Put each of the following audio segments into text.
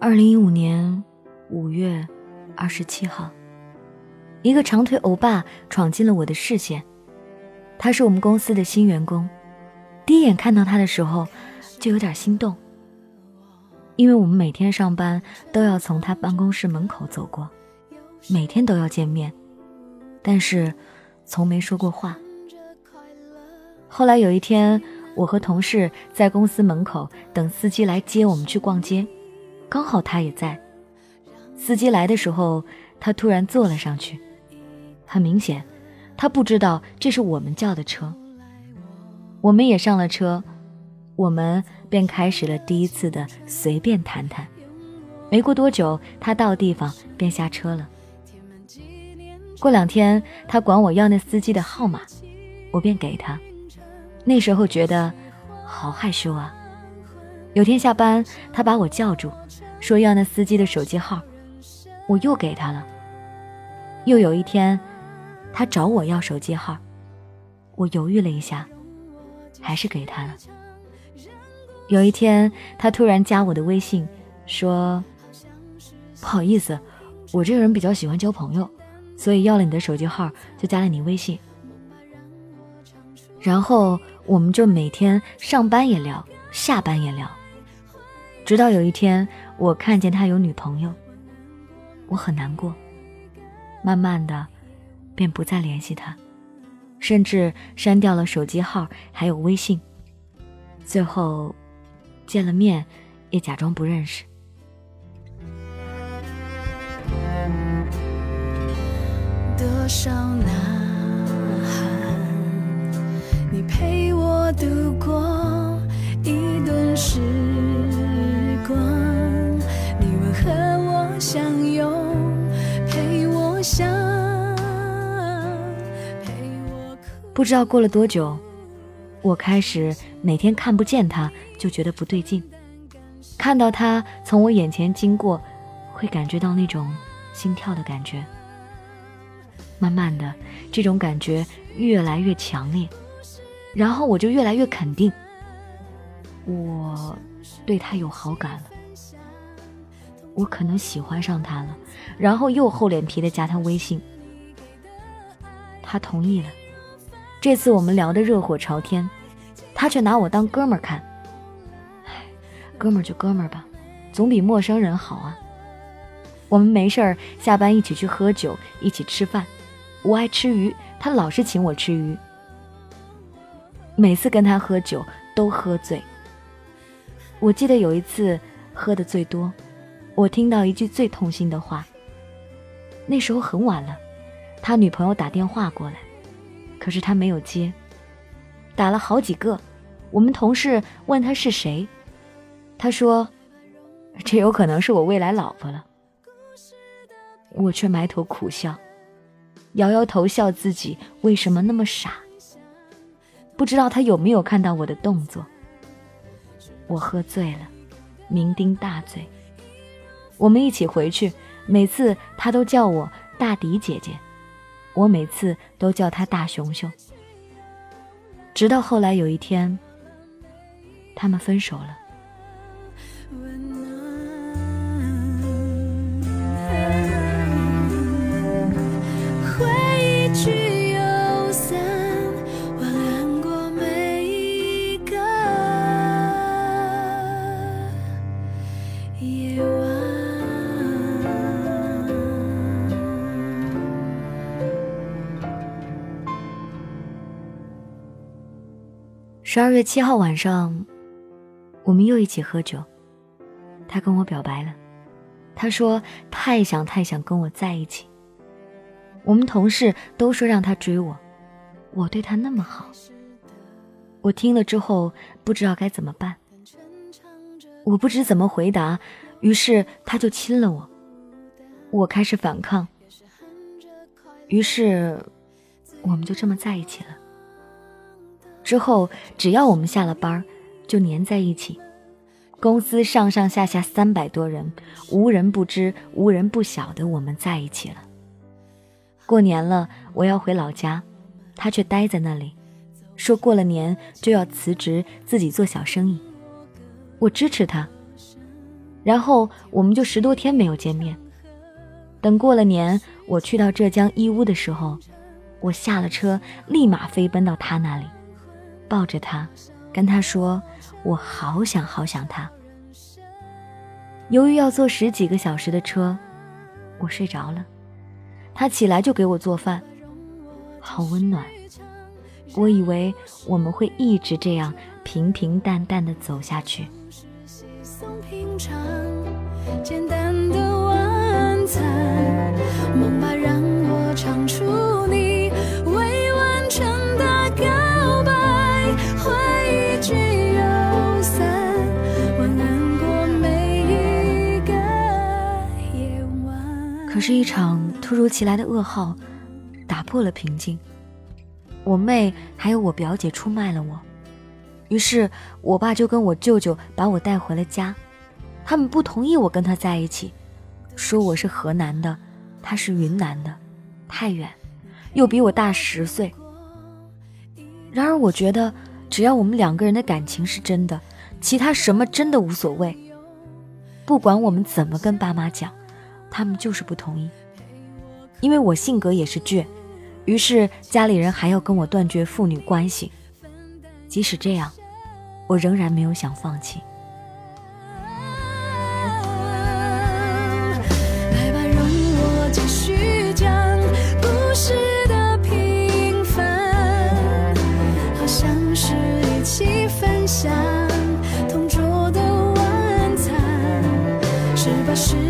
二零一五年五月二十七号，一个长腿欧巴闯进了我的视线。他是我们公司的新员工，第一眼看到他的时候就有点心动，因为我们每天上班都要从他办公室门口走过，每天都要见面，但是从没说过话。后来有一天，我和同事在公司门口等司机来接我们去逛街。刚好他也在，司机来的时候，他突然坐了上去。很明显，他不知道这是我们叫的车。我们也上了车，我们便开始了第一次的随便谈谈。没过多久，他到地方便下车了。过两天，他管我要那司机的号码，我便给他。那时候觉得好害羞啊。有天下班，他把我叫住，说要那司机的手机号，我又给他了。又有一天，他找我要手机号，我犹豫了一下，还是给他了。有一天，他突然加我的微信，说：“不好意思，我这个人比较喜欢交朋友，所以要了你的手机号，就加了你微信。”然后我们就每天上班也聊，下班也聊。直到有一天，我看见他有女朋友，我很难过。慢慢的，便不再联系他，甚至删掉了手机号，还有微信。最后，见了面，也假装不认识。多少呐喊，你陪我度过不知道过了多久，我开始每天看不见他就觉得不对劲，看到他从我眼前经过，会感觉到那种心跳的感觉。慢慢的，这种感觉越来越强烈，然后我就越来越肯定，我对他有好感了，我可能喜欢上他了，然后又厚脸皮的加他微信，他同意了。这次我们聊得热火朝天，他却拿我当哥们儿看。唉，哥们儿就哥们儿吧，总比陌生人好啊。我们没事儿下班一起去喝酒，一起吃饭。我爱吃鱼，他老是请我吃鱼。每次跟他喝酒都喝醉。我记得有一次喝的最多，我听到一句最痛心的话。那时候很晚了，他女朋友打电话过来。可是他没有接，打了好几个。我们同事问他是谁，他说：“这有可能是我未来老婆了。”我却埋头苦笑，摇摇头笑自己为什么那么傻。不知道他有没有看到我的动作。我喝醉了，酩酊大醉。我们一起回去，每次他都叫我大迪姐姐。我每次都叫他大熊熊，直到后来有一天，他们分手了。十二月七号晚上，我们又一起喝酒。他跟我表白了，他说太想太想跟我在一起。我们同事都说让他追我，我对他那么好。我听了之后不知道该怎么办，我不知怎么回答，于是他就亲了我。我开始反抗，于是我们就这么在一起了。之后，只要我们下了班就黏在一起。公司上上下下三百多人，无人不知、无人不晓的我们在一起了。过年了，我要回老家，他却待在那里，说过了年就要辞职，自己做小生意。我支持他，然后我们就十多天没有见面。等过了年，我去到浙江义乌的时候，我下了车，立马飞奔到他那里，抱着他，跟他说：“我好想好想他。”由于要坐十几个小时的车，我睡着了。他起来就给我做饭，好温暖。我以为我们会一直这样平平淡淡的走下去。场突如其来的噩耗打破了平静。我妹还有我表姐出卖了我，于是我爸就跟我舅舅把我带回了家。他们不同意我跟他在一起，说我是河南的，他是云南的，太远，又比我大十岁。然而，我觉得只要我们两个人的感情是真的，其他什么真的无所谓。不管我们怎么跟爸妈讲。他们就是不同意，因为我性格也是倔，于是家里人还要跟我断绝父女关系。即使这样，我仍然没有想放弃。时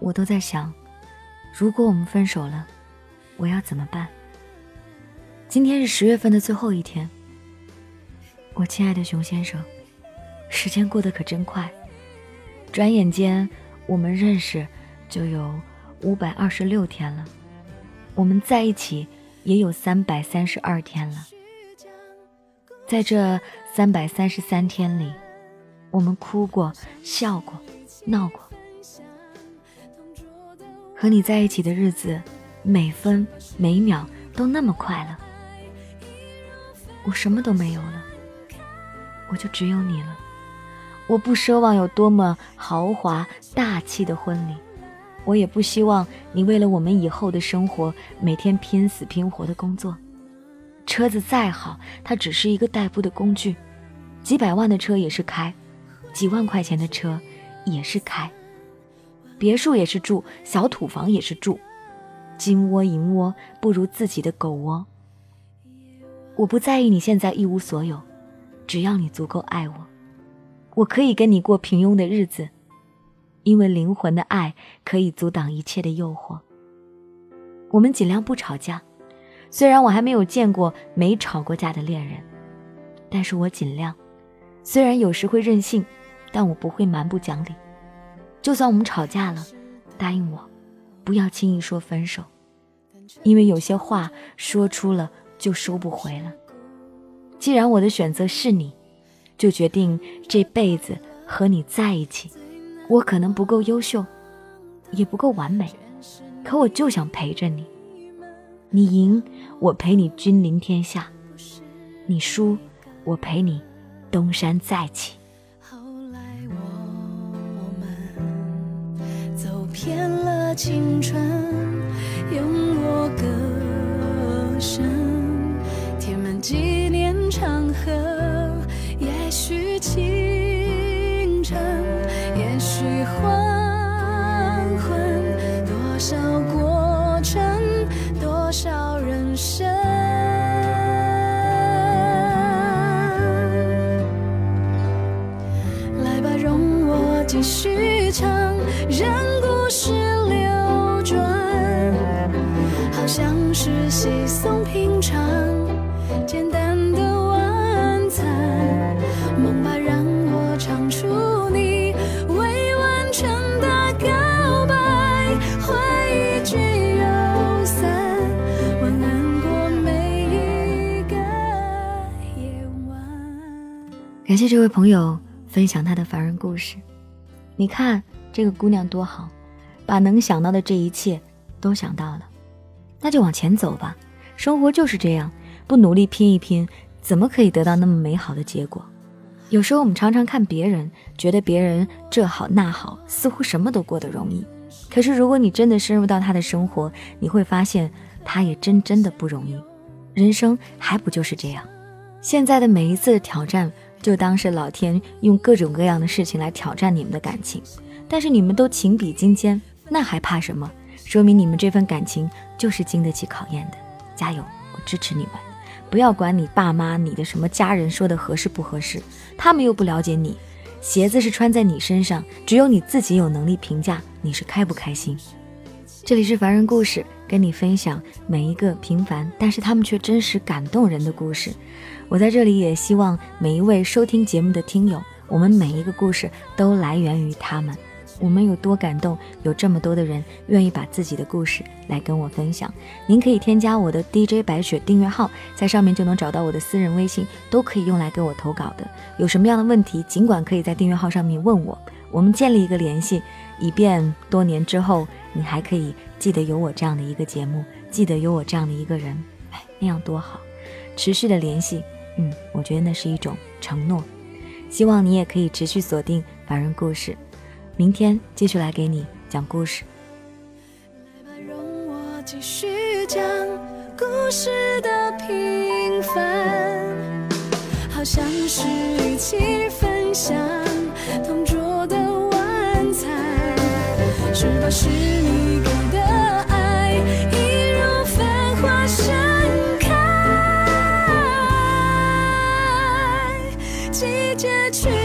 我都在想，如果我们分手了，我要怎么办？今天是十月份的最后一天，我亲爱的熊先生，时间过得可真快，转眼间我们认识就有五百二十六天了，我们在一起也有三百三十二天了，在这三百三十三天里，我们哭过、笑过、闹过。和你在一起的日子，每分每秒都那么快乐。我什么都没有了，我就只有你了。我不奢望有多么豪华大气的婚礼，我也不希望你为了我们以后的生活每天拼死拼活的工作。车子再好，它只是一个代步的工具，几百万的车也是开，几万块钱的车也是开。别墅也是住，小土房也是住，金窝银窝不如自己的狗窝。我不在意你现在一无所有，只要你足够爱我，我可以跟你过平庸的日子，因为灵魂的爱可以阻挡一切的诱惑。我们尽量不吵架，虽然我还没有见过没吵过架的恋人，但是我尽量。虽然有时会任性，但我不会蛮不讲理。就算我们吵架了，答应我，不要轻易说分手，因为有些话说出了就收不回了。既然我的选择是你，就决定这辈子和你在一起。我可能不够优秀，也不够完美，可我就想陪着你。你赢，我陪你君临天下；你输，我陪你东山再起。骗了青春，用我歌声填满纪念长河。也许清晨，也许黄昏，多少过程，多少人生。来吧，容我继续唱，让。是流转，好像是稀松平常，简单的晚餐。梦吧，让我唱出你未完成的告白，回忆聚又散，晚安过每一个夜晚。感谢这位朋友分享他的凡人故事。你看这个姑娘多好，把能想到的这一切都想到了，那就往前走吧。生活就是这样，不努力拼一拼，怎么可以得到那么美好的结果？有时候我们常常看别人，觉得别人这好那好，似乎什么都过得容易。可是如果你真的深入到他的生活，你会发现他也真真的不容易。人生还不就是这样？现在的每一次挑战，就当是老天用各种各样的事情来挑战你们的感情。但是你们都情比金坚，那还怕什么？说明你们这份感情就是经得起考验的。加油，我支持你们。不要管你爸妈、你的什么家人说的合适不合适，他们又不了解你。鞋子是穿在你身上，只有你自己有能力评价你是开不开心。这里是凡人故事，跟你分享每一个平凡，但是他们却真实感动人的故事。我在这里也希望每一位收听节目的听友，我们每一个故事都来源于他们。我们有多感动，有这么多的人愿意把自己的故事来跟我分享。您可以添加我的 DJ 白雪订阅号，在上面就能找到我的私人微信，都可以用来给我投稿的。有什么样的问题，尽管可以在订阅号上面问我，我们建立一个联系，以便多年之后你还可以记得有我这样的一个节目，记得有我这样的一个人，哎，那样多好！持续的联系，嗯，我觉得那是一种承诺。希望你也可以持续锁定凡人故事。明天继续来给你讲故事。来吧容我继续讲故事的平凡，好像是一起分享同桌的晚餐，是不是你给的爱一如繁花盛开，季节去。